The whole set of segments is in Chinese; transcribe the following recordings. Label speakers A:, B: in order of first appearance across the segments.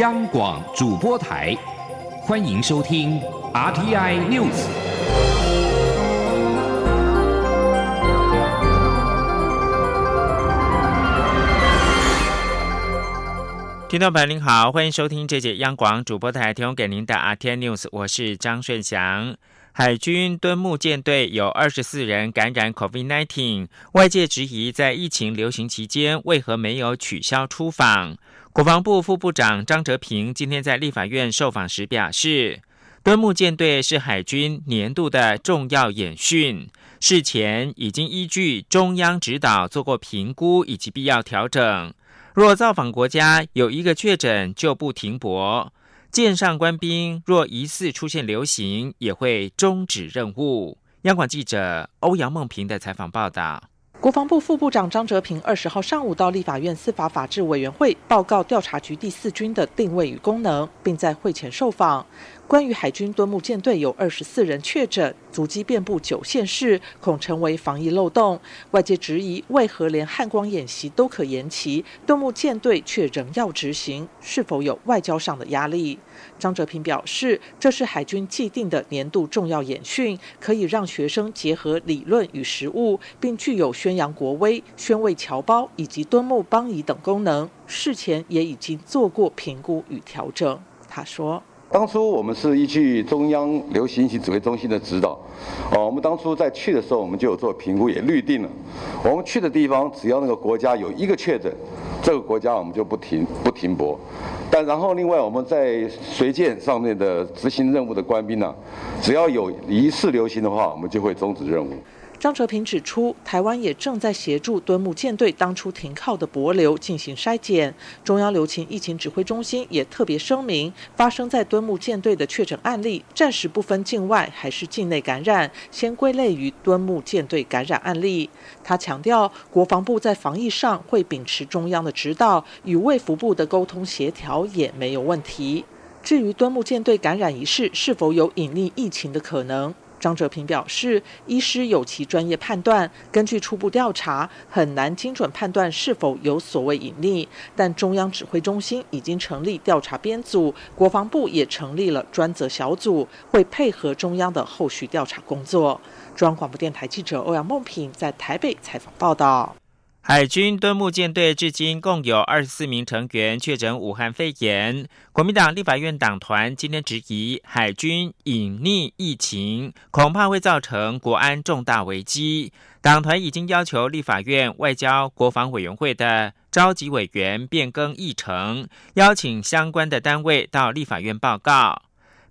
A: 央广主播台，欢迎收听 RTI News。
B: 听众朋友您好，欢迎收听这节央广主播台提供给您的 RTI News，我是张顺祥。海军敦睦舰队有二十四人感染 COVID-19，外界质疑在疫情流行期间为何没有取消出访。国防部副部长张哲平今天在立法院受访时表示，敦睦舰队是海军年度的重要演训，事前已经依据中央指导做过评估以及必要调整。若造访国家有一个确诊，就不停泊。舰上官兵若疑似出现流行，也会终止任务。央广记者欧阳梦平的采访报道。
C: 国防部副部长张哲平二十号上午到立法院司法法制委员会报告调查局第四军的定位与功能，并在会前受访。关于海军敦木舰队有二十四人确诊，足迹遍布九县市，恐成为防疫漏洞。外界质疑，为何连汉光演习都可延期，敦木舰队却仍要执行？是否有外交上的压力？张哲平表示，这是海军既定的年度重要演训，可以让学生结合理论与实务，并具有宣扬国威、宣慰侨胞以及敦木邦谊等功能。事前也已经做过评估与调整。他说。
D: 当初我们是依据中央流行疫情指挥中心的指导，哦，我们当初在去的时候，我们就有做评估，也预定了。我们去的地方，只要那个国家有一个确诊，这个国家我们就不停不停泊。但然后另外我们在随舰上面的执行任务的官兵呢，只要有疑似流行的话，我们就会终止任务。
C: 张哲平指出，台湾也正在协助敦睦舰队当初停靠的泊流进行筛检。中央流行疫情指挥中心也特别声明，发生在敦睦舰队的确诊案例，暂时不分境外还是境内感染，先归类于敦睦舰队感染案例。他强调，国防部在防疫上会秉持中央的指导，与卫福部的沟通协调也没有问题。至于敦睦舰队感染一事是否有隐匿疫情的可能？张哲平表示，医师有其专业判断，根据初步调查，很难精准判断是否有所谓隐匿。但中央指挥中心已经成立调查编组，国防部也成立了专责小组，会配合中央的后续调查工作。中央广播电台记者欧阳梦平在台北采访报道。
B: 海军敦睦舰队至今共有二十四名成员确诊武汉肺炎。国民党立法院党团今天质疑海军隐匿疫情，恐怕会造成国安重大危机。党团已经要求立法院外交国防委员会的召集委员变更议程，邀请相关的单位到立法院报告。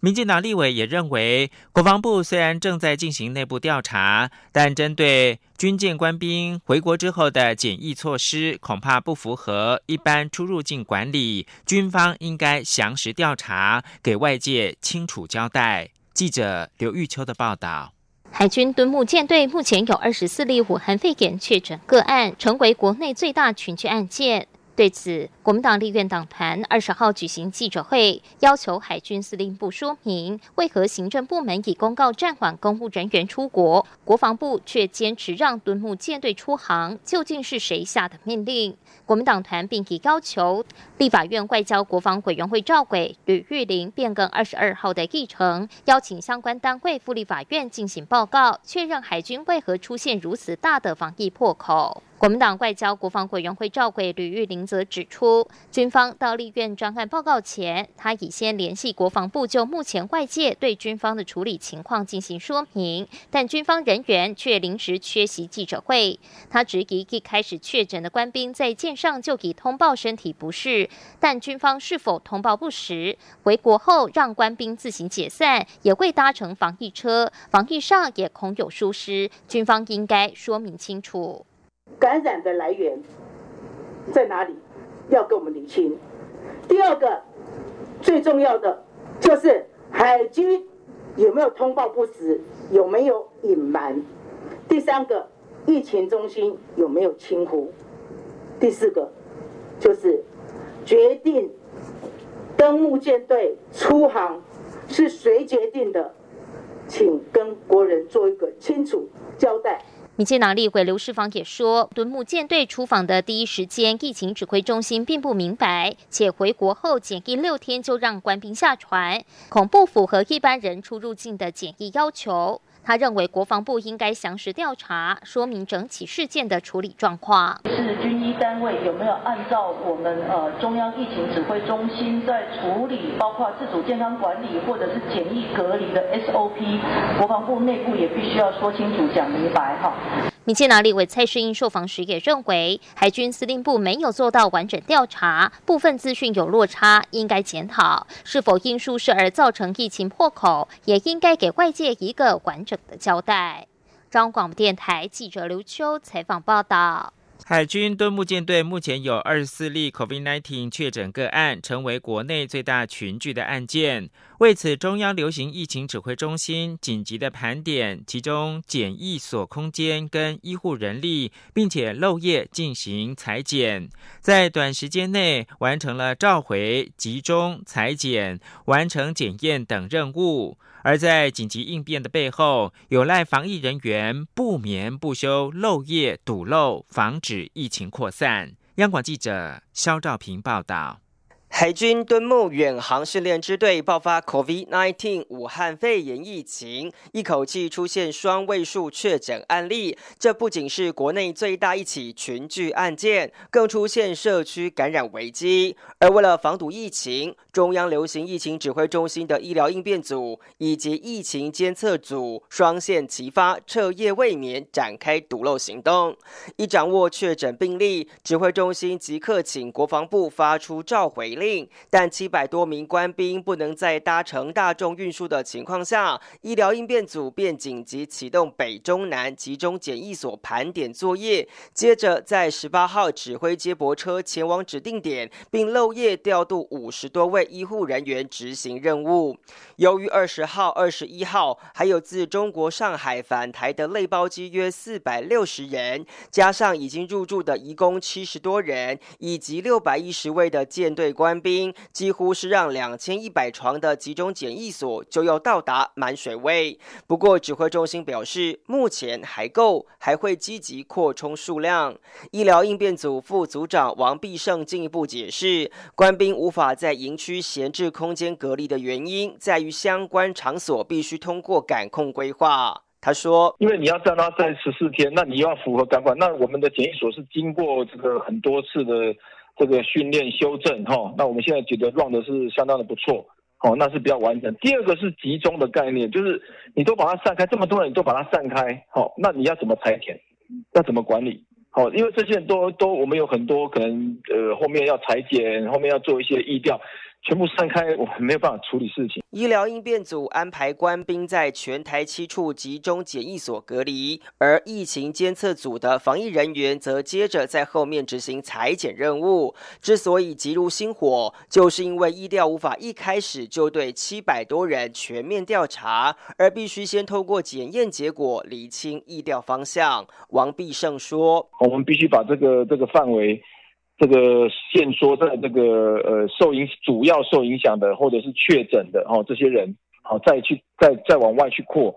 B: 民进党立委也认为，国防部虽然正在进行内部调查，但针对军舰官兵回国之后的检疫措施，恐怕不符合一般出入境管理。军方应该详实调查，给外界清楚交代。记者刘玉秋的报道：
E: 海军敦睦舰队目前有二十四例武汉肺炎确诊个案，成为国内最大群聚案件。对此，国民党立院党团二十号举行记者会，要求海军司令部说明为何行政部门已公告暂缓公务人员出国，国防部却坚持让敦木舰队出航，究竟是谁下的命令？国民党团并已要求立法院外交国防委员会召委吕玉玲变更二十二号的议程，邀请相关单位赴立法院进行报告，确认海军为何出现如此大的防疫破口。国民党外交国防委员会召会吕玉玲则指出，军方到立院专案报告前，他已先联系国防部，就目前外界对军方的处理情况进行说明，但军方人员却临时缺席记者会。他质疑一开始确诊的官兵在舰上就已通报身体不适，但军方是否通报不实？回国后让官兵自行解散，也未搭乘防疫车，防疫上也恐有疏失，军方应该说明清楚。
F: 感染的来源在哪里？要跟我们理清。第二个最重要的就是海军有没有通报不实，有没有隐瞒？第三个疫情中心有没有轻忽？第四个就是决定登陆舰队出航是谁决定的？请跟国人做一个清楚交代。
E: 民进党立委刘世芳也说，敦睦舰队出访的第一时间，疫情指挥中心并不明白，且回国后检疫六天就让官兵下船，恐不符合一般人出入境的检疫要求。他认为国防部应该详实调查，说明整起事件的处理状况。
G: 是军医单位有没有按照我们呃中央疫情指挥中心在处理，包括自主健康管理或者是检疫隔离的 SOP，国防部内部也必须要说清楚、讲明白哈。
E: 民进党立委蔡世英受访时也认为，海军司令部没有做到完整调查，部分资讯有落差，应该检讨是否因疏失而造成疫情破口，也应该给外界一个完整的交代。中央广播电台记者刘秋采访报道。
B: 海军敦木舰队目前有二十四例 COVID-19 确诊个案，成为国内最大群聚的案件。为此，中央流行疫情指挥中心紧急的盘点其中检疫所空间跟医护人力，并且漏夜进行裁剪，在短时间内完成了召回、集中裁剪、完成检验等任务。而在紧急应变的背后，有赖防疫人员不眠不休、漏夜堵漏，防止疫情扩散。央广记者肖兆平报道。
H: 海军敦木远航训练支队爆发 COVID-19 武汉肺炎疫情，一口气出现双位数确诊案例。这不仅是国内最大一起群聚案件，更出现社区感染危机。而为了防堵疫情，中央流行疫情指挥中心的医疗应变组以及疫情监测组双线齐发，彻夜未眠，展开堵漏行动。一掌握确诊病例，指挥中心即刻请国防部发出召回令。但七百多名官兵不能在搭乘大众运输的情况下，医疗应变组便紧急启动北中南集中检疫所盘点作业。接着在十八号指挥接驳车前往指定点，并漏夜调度五十多位医护人员执行任务。由于二十号、二十一号还有自中国上海返台的类包机约四百六十人，加上已经入住的移工七十多人，以及六百一十位的舰队官。官兵几乎是让两千一百床的集中检疫所就要到达满水位。不过，指挥中心表示，目前还够，还会积极扩充数量。医疗应变组副组长王必胜进一步解释，官兵无法在营区闲置空间隔离的原因，在于相关场所必须通过感控规划。他说：“
I: 因为你要让他在十四天，那你要符合感管，那我们的检疫所是经过这个很多次的。”这个训练修正哈，那我们现在觉得 run 的是相当的不错，哦，那是比较完整。第二个是集中的概念，就是你都把它散开，这么多人你都把它散开，好，那你要怎么裁剪？要怎么管理？好，因为这些人都都我们有很多可能，呃，后面要裁剪，后面要做一些意调。全部散开，我没有办法处理事情。
H: 医疗应变组安排官兵在全台七处集中检疫所隔离，而疫情监测组的防疫人员则接着在后面执行裁剪任务。之所以急如星火，就是因为医调无法一开始就对七百多人全面调查，而必须先透过检验结果厘清疫调方向。王必胜说：“
I: 我们必须把这个这个范围。”这个限缩在这个呃受影主要受影响的或者是确诊的哦这些人，好再去再再往外去扩。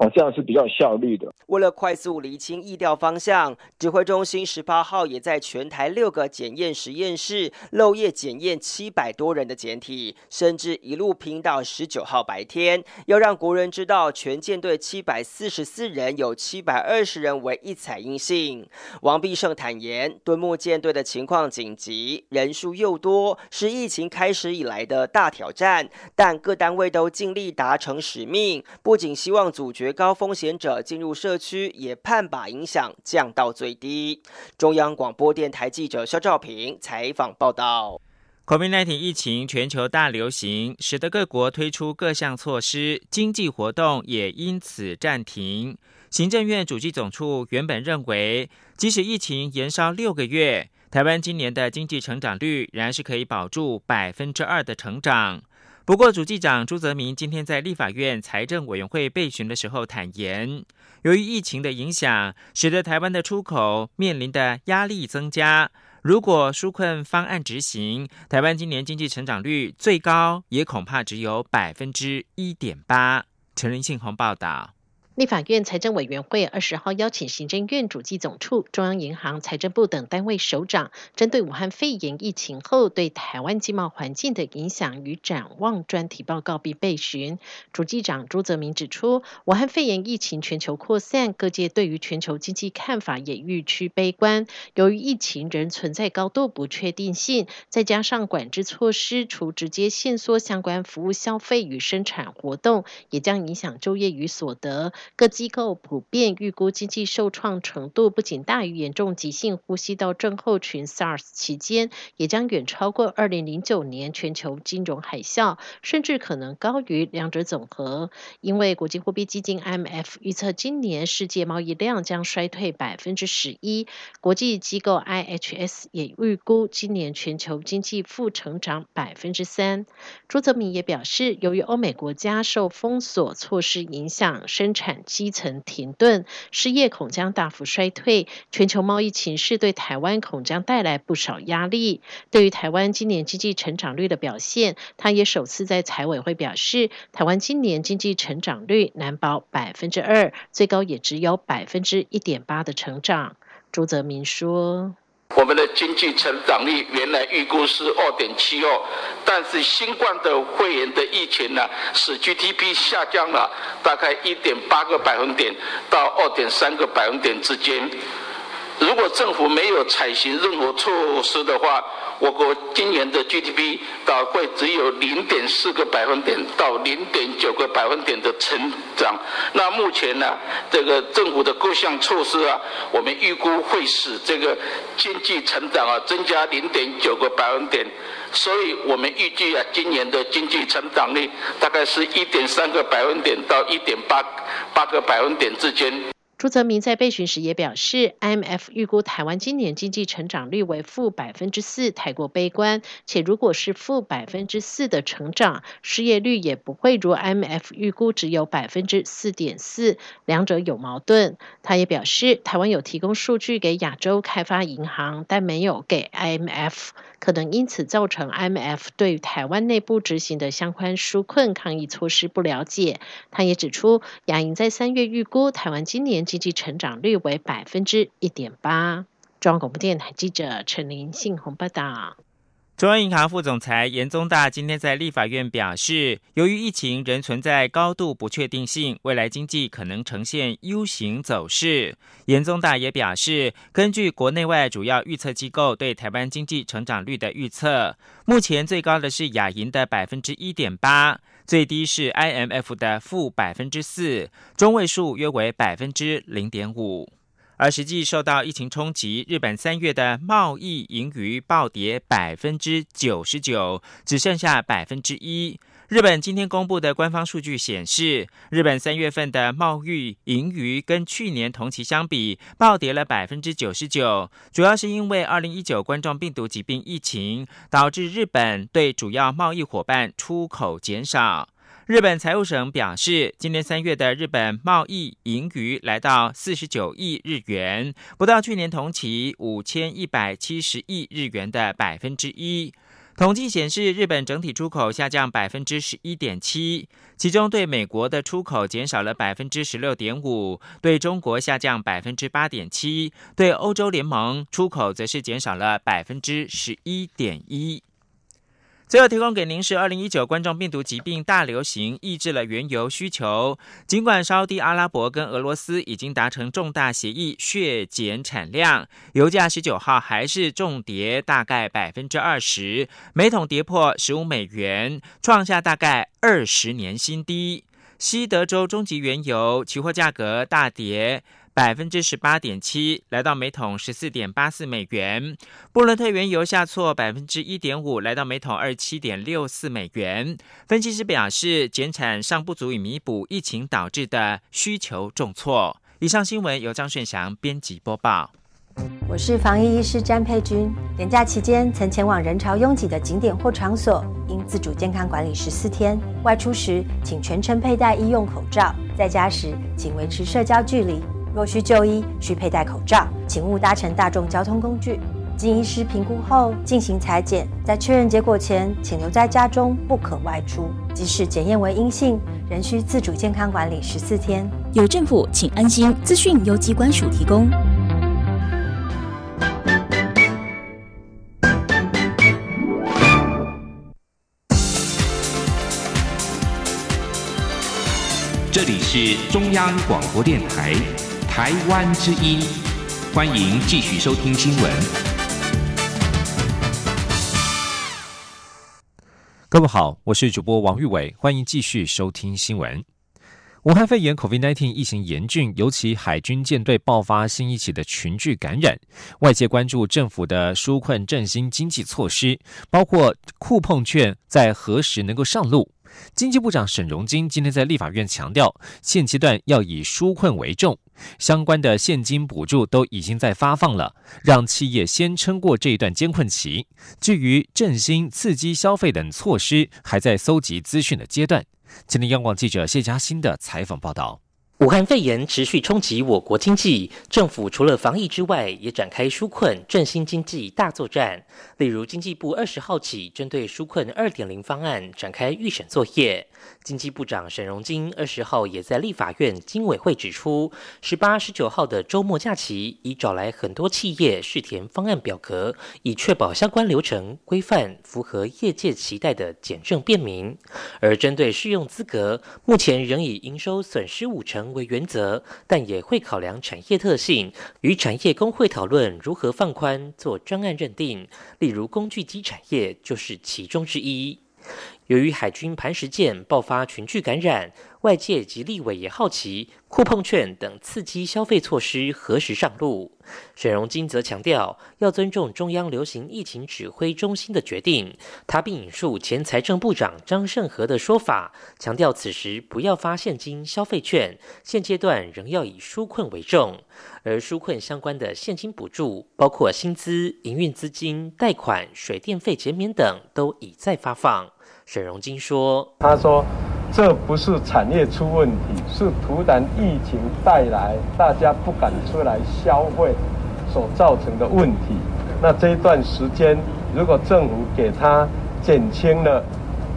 I: 好像是比较效率的。
H: 为了快速厘清疫调方向，指挥中心十八号也在全台六个检验实验室漏夜检验七百多人的检体，甚至一路拼到十九号白天，要让国人知道全舰队七百四十四人有七百二十人为一采阴性。王必胜坦言，敦木舰队的情况紧急，人数又多，是疫情开始以来的大挑战，但各单位都尽力达成使命，不仅希望阻绝。高风险者进入社区，也盼把影响降到最低。中央广播电台记者肖兆平采访报道
B: ：COVID-19 疫情全球大流行，使得各国推出各项措施，经济活动也因此暂停。行政院主计总处原本认为，即使疫情延烧六个月，台湾今年的经济成长率仍然是可以保住百分之二的成长。不过，主计长朱泽明今天在立法院财政委员会备询的时候坦言，由于疫情的影响，使得台湾的出口面临的压力增加。如果纾困方案执行，台湾今年经济成长率最高也恐怕只有百分之一点八。陈林信宏报道。
J: 立法院财政委员会二十号邀请行政院主计总处、中央银行、财政部等单位首长，针对武汉肺炎疫情后对台湾经贸环境的影响与展望专题报告并备询。主计长朱泽明指出，武汉肺炎疫情全球扩散，各界对于全球经济看法也愈趋悲观。由于疫情仍存在高度不确定性，再加上管制措施，除直接限缩相关服务消费与生产活动，也将影响就业与所得。各机构普遍预估经济受创程度不仅大于严重急性呼吸道症候群 SARS 期间，也将远超过二零零九年全球金融海啸，甚至可能高于两者总和。因为国际货币基金 IMF 预测今年世界贸易量将衰退百分之十一，国际机构 IHS 也预估今年全球经济负成长百分之三。朱泽明也表示，由于欧美国家受封锁措施影响，生产基层停顿，失业恐将大幅衰退，全球贸易情势对台湾恐将带来不少压力。对于台湾今年经济成长率的表现，他也首次在财委会表示，台湾今年经济成长率难保百分之二，最高也只有百分之一点八的成长。朱泽明说。
K: 我们的经济成长率原来预估是二点七二，但是新冠的肺炎的疫情呢，使 GDP 下降了大概一点八个百分点到二点三个百分点之间。如果政府没有采行任何措施的话，我国今年的 GDP 到会只有零点四个百分点到零点九个百分点的成长。那目前呢，这个政府的各项措施啊，我们预估会使这个经济成长啊增加零点九个百分点。所以我们预计啊，今年的经济成长率大概是一点三个百分点到一点八八个百分点之间。
J: 朱泽明在备询时也表示，IMF 预估台湾今年经济成长率为负百分之四，太过悲观。且如果是负百分之四的成长，失业率也不会如 IMF 预估只有百分之四点四，两者有矛盾。他也表示，台湾有提供数据给亚洲开发银行，但没有给 IMF。可能因此造成 IMF 对台湾内部执行的相关纾困抗疫措施不了解。他也指出，亚银在三月预估台湾今年经济成长率为百分之一点八。中央广播电台记者陈林信宏报道。
B: 中央银行副总裁严宗大今天在立法院表示，由于疫情仍存在高度不确定性，未来经济可能呈现 U 型走势。严宗大也表示，根据国内外主要预测机构对台湾经济成长率的预测，目前最高的是亚银的百分之一点八，最低是 IMF 的负百分之四，中位数约为百分之零点五。而实际受到疫情冲击，日本三月的贸易盈余暴跌百分之九十九，只剩下百分之一。日本今天公布的官方数据显示，日本三月份的贸易盈余跟去年同期相比暴跌了百分之九十九，主要是因为二零一九冠状病毒疾病疫情导致日本对主要贸易伙伴出口减少。日本财务省表示，今年三月的日本贸易盈余来到四十九亿日元，不到去年同期五千一百七十亿日元的百分之一。统计显示，日本整体出口下降百分之十一点七，其中对美国的出口减少了百分之十六点五，对中国下降百分之八点七，对欧洲联盟出口则是减少了百分之十一点一。最后提供给您是二零一九冠状病毒疾病大流行抑制了原油需求。尽管沙地阿拉伯跟俄罗斯已经达成重大协议削减产量，油价十九号还是重跌大概百分之二十，每桶跌破十五美元，创下大概二十年新低。西德州中级原油期货价格大跌。百分之十八点七，来到每桶十四点八四美元。布伦特原油下挫百分之一点五，来到每桶二七点六四美元。分析师表示，减产尚不足以弥补疫情导致的需求重挫。以上新闻由张顺祥编辑播报。
L: 我是防疫医师詹佩君。年假期间曾前往人潮拥挤的景点或场所，应自主健康管理十四天。外出时请全程佩戴医用口罩，在家时请维持社交距离。若需就医，需佩戴口罩，请勿搭乘大众交通工具。经医师评估后进行裁剪，在确认结果前，请留在家中，不可外出。即使检验为阴性，仍需自主健康管理十四天。
M: 有政府，请安心。资讯由机关署提供。
A: 这里是中央广播电台台湾之音，欢迎继续收听新闻。
N: 各位好，我是主播王玉伟，欢迎继续收听新闻。武汉肺炎 （COVID-19） 疫情严峻，尤其海军舰队爆发新一起的群聚感染，外界关注政府的纾困振兴经济措施，包括库碰券在何时能够上路。经济部长沈荣金今天在立法院强调，现阶段要以纾困为重，相关的现金补助都已经在发放了，让企业先撑过这一段艰困期。至于振兴、刺激消费等措施，还在搜集资讯的阶段。今天央广记者谢佳欣的采访报道。
O: 武汉肺炎持续冲击我国经济，政府除了防疫之外，也展开纾困振兴经济大作战。例如，经济部二十号起针对纾困二点零方案展开预审作业。经济部长沈荣金二十号也在立法院经委会指出，十八、十九号的周末假期，已找来很多企业试填方案表格，以确保相关流程规范符合业界期待的简政便民。而针对适用资格，目前仍以营收损失五成为原则，但也会考量产业特性，与产业工会讨论如何放宽做专案认定。例如，工具机产业就是其中之一。由于海军磐石舰爆发群聚感染，外界及立委也好奇酷碰券等刺激消费措施何时上路。沈荣金则强调要尊重中央流行疫情指挥中心的决定。他并引述前财政部长张盛和的说法，强调此时不要发现金消费券，现阶段仍要以纾困为重。而纾困相关的现金补助，包括薪资、营运资金、贷款、水电费减免等，都已在发放。沈荣金说：“
P: 他说，这不是产业出问题，是突然疫情带来大家不敢出来消费所造成的问题。那这一段时间，如果政府给他减轻了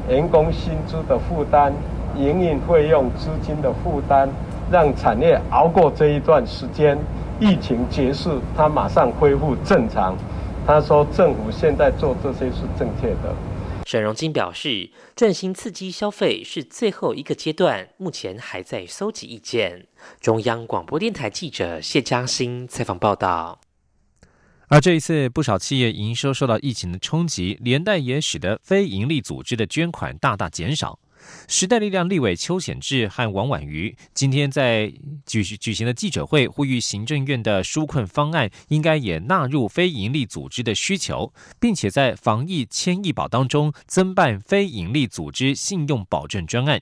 P: 员工薪资的负担、营运费用资金的负担，让产业熬过这一段时间，疫情结束，他马上恢复正常。他说，政府现在做这些是正确的。”
O: 沈荣金表示，振兴刺激消费是最后一个阶段，目前还在搜集意见。中央广播电台记者谢嘉欣采访报道。
N: 而这一次，不少企业营收受到疫情的冲击，连带也使得非营利组织的捐款大大减少。时代力量立委邱显志和王婉瑜今天在举举行的记者会，呼吁行政院的纾困方案应该也纳入非营利组织的需求，并且在防疫千亿保当中增办非营利组织信用保证专案。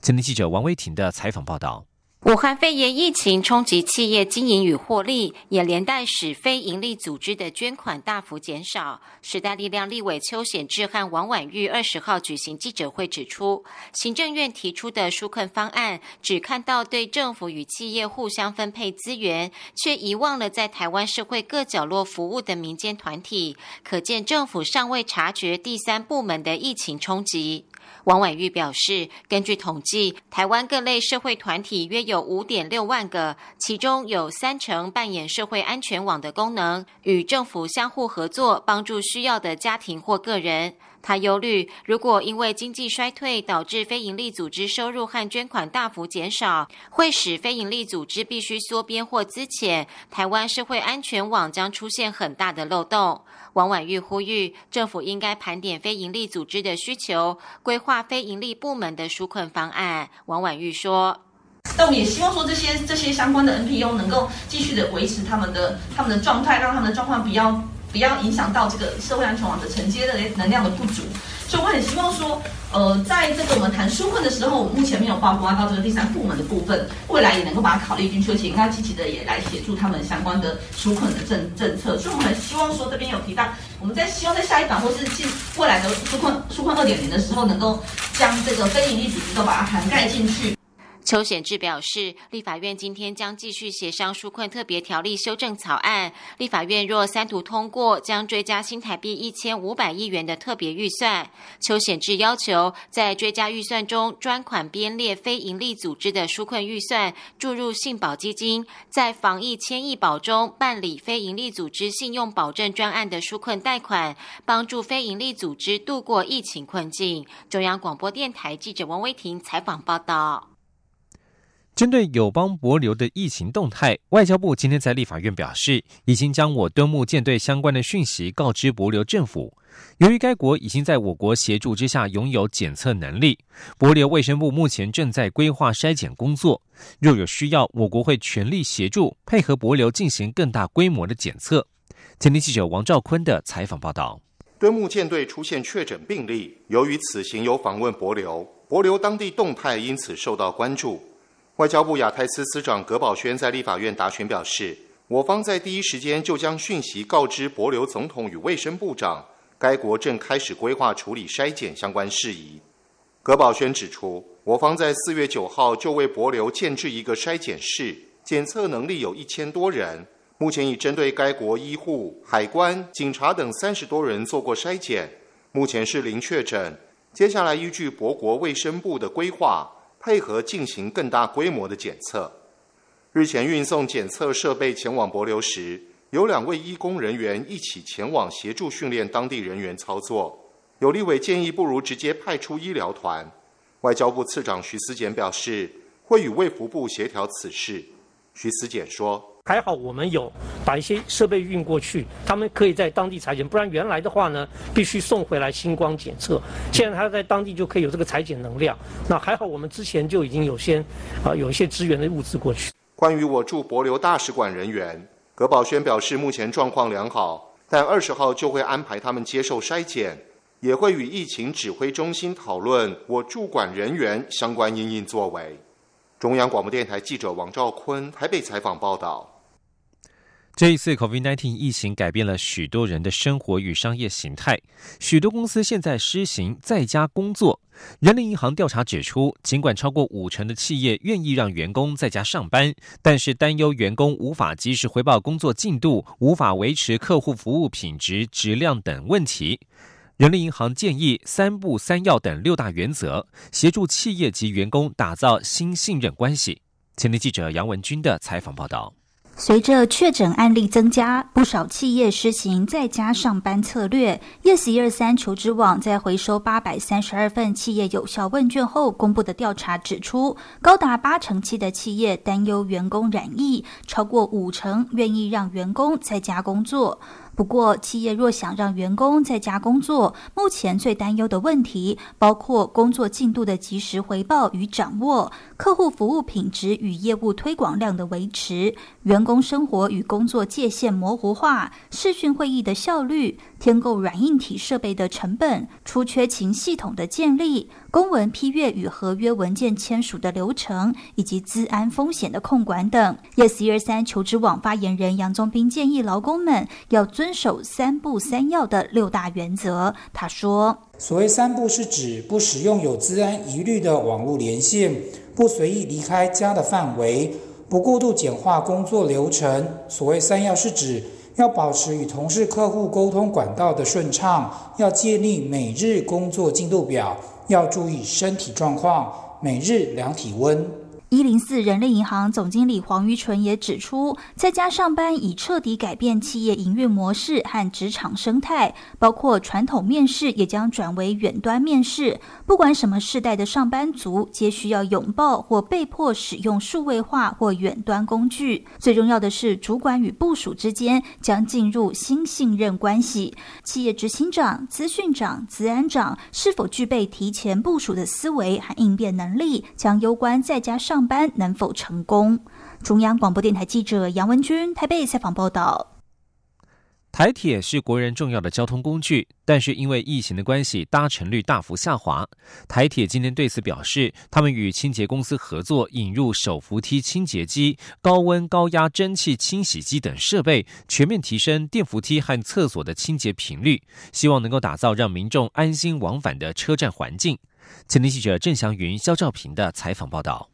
N: 前天记者王威婷的采访报道。
Q: 武汉肺炎疫情冲击企业经营与获利，也连带使非营利组织的捐款大幅减少。时代力量立委邱显志和王婉玉二十号举行记者会指出，行政院提出的纾困方案只看到对政府与企业互相分配资源，却遗忘了在台湾社会各角落服务的民间团体，可见政府尚未察觉第三部门的疫情冲击。王婉玉表示，根据统计，台湾各类社会团体约有五点六万个，其中有三成扮演社会安全网的功能，与政府相互合作，帮助需要的家庭或个人。他忧虑，如果因为经济衰退导致非营利组织收入和捐款大幅减少，会使非营利组织必须缩编或资遣，台湾社会安全网将出现很大的漏洞。王婉玉呼吁，政府应该盘点非营利组织的需求，规划非营利部门的纾困方案。王婉玉说：“
R: 但我们也希望说，这些这些相关的 NPO 能够继续的维持他们的他们的状态，让他们的状况比较。”不要影响到这个社会安全网的承接的能量的不足，所以我很希望说，呃，在这个我们谈纾困的时候，目前没有包括到这个第三部门的部分，未来也能够把它考虑进去，而且应该积极的也来协助他们相关的纾困的政政策。所以我们很希望说，这边有提到，我们在希望在下一版或是进未来的纾困纾困二点零的时候，能够将这个非营利组织都把它涵盖进去。
Q: 邱显志表示，立法院今天将继续协商纾困特别条例修正草案。立法院若三读通过，将追加新台币一千五百亿元的特别预算。邱显志要求在追加预算中专款编列非营利组织的纾困预算，注入信保基金，在防疫千亿保中办理非营利组织信用保证专案的纾困贷款，帮助非营利组织度过疫情困境。中央广播电台记者王威婷采访报道。
N: 针对友邦博流的疫情动态，外交部今天在立法院表示，已经将我敦睦舰队相关的讯息告知博流政府。由于该国已经在我国协助之下拥有检测能力，博流卫生部目前正在规划筛检工作。若有需要，我国会全力协助配合博流进行更大规模的检测。前天记者王兆坤的采访报道：
S: 敦睦舰队出现确诊病例，由于此行有访问博流，博流当地动态因此受到关注。外交部亚太司司长葛宝轩在立法院答询表示，我方在第一时间就将讯息告知博留总统与卫生部长，该国正开始规划处理筛检相关事宜。葛宝轩指出，我方在四月九号就为博留建制一个筛检室，检测能力有一千多人，目前已针对该国医护、海关、警察等三十多人做过筛检，目前是零确诊。接下来依据博国卫生部的规划。配合进行更大规模的检测。日前运送检测设备前往博流时，有两位医工人员一起前往协助训练当地人员操作。有立委建议，不如直接派出医疗团。外交部次长徐思俭表示，会与卫福部协调此事。徐思俭说。
T: 还好我们有把一些设备运过去，他们可以在当地裁剪，不然原来的话呢，必须送回来星光检测。现在他在当地就可以有这个裁剪能量。那还好我们之前就已经有先啊有一些支援的物资过去。
S: 关于我驻博留大使馆人员，葛宝轩表示目前状况良好，但二十号就会安排他们接受筛检，也会与疫情指挥中心讨论我驻馆人员相关应应作为。中央广播电台记者王兆坤台北采访报道。
N: 这一次 COVID-19 疫情改变了许多人的生活与商业形态，许多公司现在施行在家工作。人力银行调查指出，尽管超过五成的企业愿意让员工在家上班，但是担忧员工无法及时回报工作进度、无法维持客户服务品质、质量等问题。人力银行建议“三不三要”等六大原则，协助企业及员工打造新信任关系。前天记者杨文军的采访报道。
U: 随着确诊案例增加，不少企业实行在家上班策略。Yes 一二三求职网在回收八百三十二份企业有效问卷后公布的调查指出，高达八成七的企业担忧员工染疫，超过五成愿意让员工在家工作。不过，企业若想让员工在家工作，目前最担忧的问题包括工作进度的及时回报与掌握、客户服务品质与业务推广量的维持、员工生活与工作界限模糊化、视讯会议的效率、添购软硬体设备的成本、出缺勤系统的建立。公文批阅与合约文件签署的流程，以及资安风险的控管等。Yes 一二三求职网发言人杨宗斌建议劳工们要遵守三不三要的六大原则。他说：“
V: 所谓三不是指不使用有资安疑虑的网络连线，不随意离开家的范围，不过度简化工作流程。所谓三要是指要保持与同事、客户沟通管道的顺畅，要建立每日工作进度表。”要注意身体状况，每日量体温。
U: 一零四人力银行总经理黄玉纯也指出，在家上班已彻底改变企业营运模式和职场生态，包括传统面试也将转为远端面试。不管什么世代的上班族，皆需要拥抱或被迫使用数位化或远端工具。最重要的是，主管与部署之间将进入新信任关系。企业执行长、资讯长、资安长是否具备提前部署的思维和应变能力，将攸关在家上。班能否成功？中央广播电台记者杨文君台北采访报道。
N: 台铁是国人重要的交通工具，但是因为疫情的关系，搭乘率大幅下滑。台铁今天对此表示，他们与清洁公司合作，引入手扶梯清洁机、高温高压蒸汽清洗机等设备，全面提升电扶梯和厕所的清洁频率，希望能够打造让民众安心往返的车站环境。前天记者郑祥云、肖兆平的采访报道。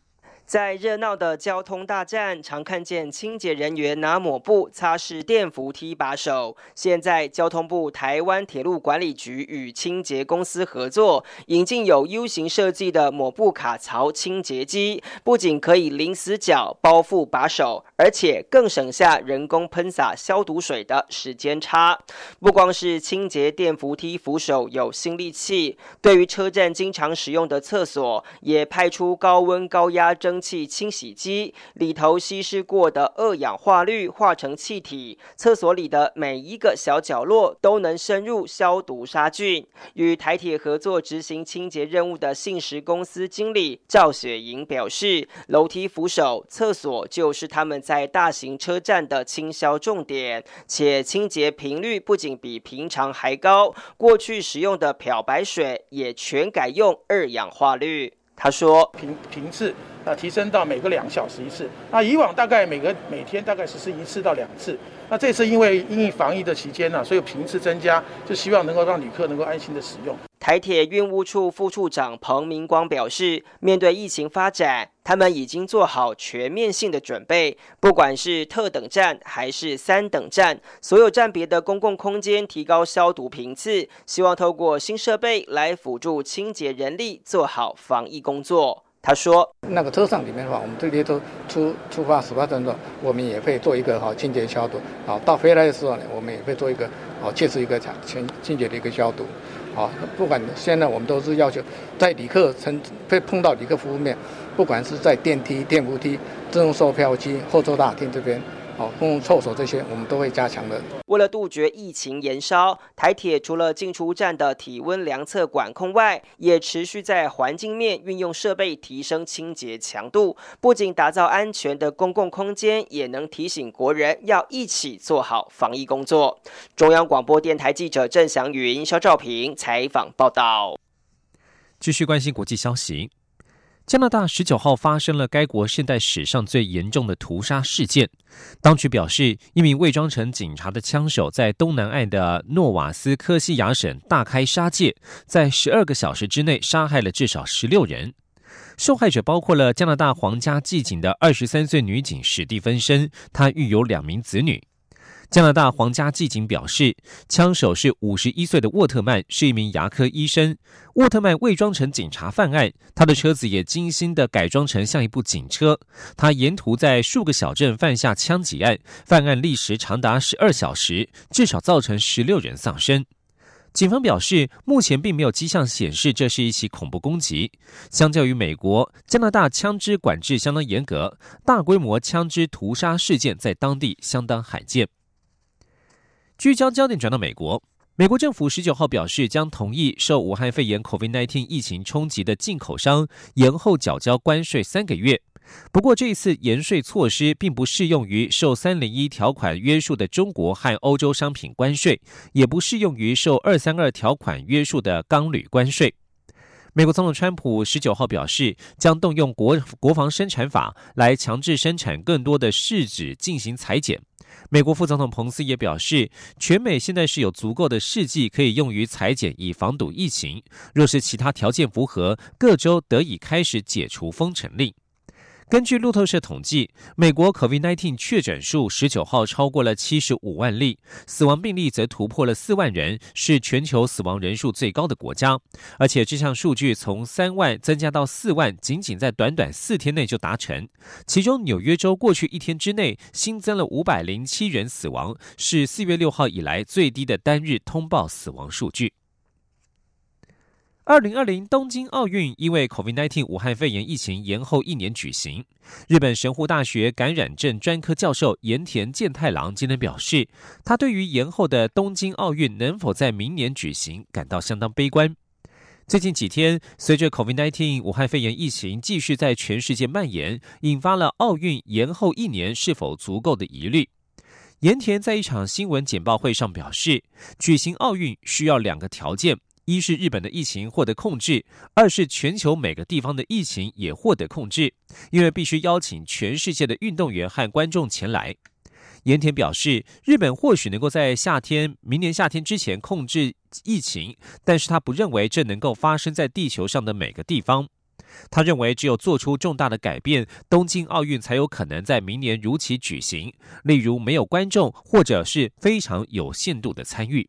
H: 在热闹的交通大站，常看见清洁人员拿抹布擦拭电扶梯把手。现在，交通部台湾铁路管理局与清洁公司合作，引进有 U 型设计的抹布卡槽清洁机，不仅可以零死角包覆把手，而且更省下人工喷洒消毒水的时间差。不光是清洁电扶梯扶手有新利器，对于车站经常使用的厕所，也派出高温高压蒸。气清洗机里头稀释过的二氧化氯化成气体，厕所里的每一个小角落都能深入消毒杀菌。与台铁合作执行清洁任务的信实公司经理赵雪莹表示，楼梯扶手、厕所就是他们在大型车站的清消重点，且清洁频率不仅比平常还高。过去使用的漂白水也全改用二氧化氯。他说：
W: 频频次。那提升到每个两小时一次，那以往大概每个每天大概实施一次到两次，那这次因为因应防疫的期间呢，所以频次增加，就希望能够让旅客能够安心的使用。
H: 台铁运务处副处长彭明光表示，面对疫情发展，他们已经做好全面性的准备，不管是特等站还是三等站，所有站别的公共空间提高消毒频次，希望透过新设备来辅助清洁人力做好防疫工作。他说：“
X: 那个车上里面的话，我们这些都出出发始发症状，我们也会做一个好清洁消毒。好，到回来的时候呢，我们也会做一个好切实一个清清洁的一个消毒。好，不管现在我们都是要求，在旅客乘会碰到旅客服务面，不管是在电梯、电扶梯、自动售票机、候车大厅这边。”哦，公共厕所这些我们都会加强的。
H: 为了杜绝疫情延烧，台铁除了进出站的体温量测管控外，也持续在环境面运用设备提升清洁强度。不仅打造安全的公共空间，也能提醒国人要一起做好防疫工作。中央广播电台记者郑祥云、肖兆平采访报道。
N: 继续关心国际消息。加拿大十九号发生了该国现代史上最严重的屠杀事件。当局表示，一名伪装成警察的枪手在东南岸的诺瓦斯科西亚省大开杀戒，在十二个小时之内杀害了至少十六人。受害者包括了加拿大皇家骑警的二十三岁女警史蒂芬森，她育有两名子女。加拿大皇家骑警表示，枪手是五十一岁的沃特曼，是一名牙科医生。沃特曼伪装成警察犯案，他的车子也精心的改装成像一部警车。他沿途在数个小镇犯下枪击案，犯案历时长达十二小时，至少造成十六人丧生。警方表示，目前并没有迹象显示这是一起恐怖攻击。相较于美国，加拿大枪支管制相当严格，大规模枪支屠杀事件在当地相当罕见。聚焦焦点转到美国，美国政府十九号表示，将同意受武汉肺炎 （COVID-19） 疫情冲击的进口商延后缴交关税三个月。不过，这一次延税措施并不适用于受三零一条款约束的中国和欧洲商品关税，也不适用于受二三二条款约束的钢铝关税。美国总统川普十九号表示，将动用国国防生产法来强制生产更多的试纸进行裁剪。美国副总统彭斯也表示，全美现在是有足够的试剂可以用于裁剪，以防堵疫情。若是其他条件符合，各州得以开始解除封城令。根据路透社统计，美国 COVID-19 确诊数十九号超过了七十五万例，死亡病例则突破了四万人，是全球死亡人数最高的国家。而且这项数据从三万增加到四万，仅仅在短短四天内就达成。其中，纽约州过去一天之内新增了五百零七人死亡，是四月六号以来最低的单日通报死亡数据。二零二零东京奥运因为 COVID-19 武汉肺炎疫情延后一年举行。日本神户大学感染症专科教授盐田健太郎今天表示，他对于延后的东京奥运能否在明年举行感到相当悲观。最近几天，随着 COVID-19 武汉肺炎疫情继续在全世界蔓延，引发了奥运延后一年是否足够的疑虑。盐田在一场新闻简报会上表示，举行奥运需要两个条件。一是日本的疫情获得控制，二是全球每个地方的疫情也获得控制，因为必须邀请全世界的运动员和观众前来。盐田表示，日本或许能够在夏天，明年夏天之前控制疫情，但是他不认为这能够发生在地球上的每个地方。他认为，只有做出重大的改变，东京奥运才有可能在明年如期举行。例如，没有观众，或者是非常有限度的参与。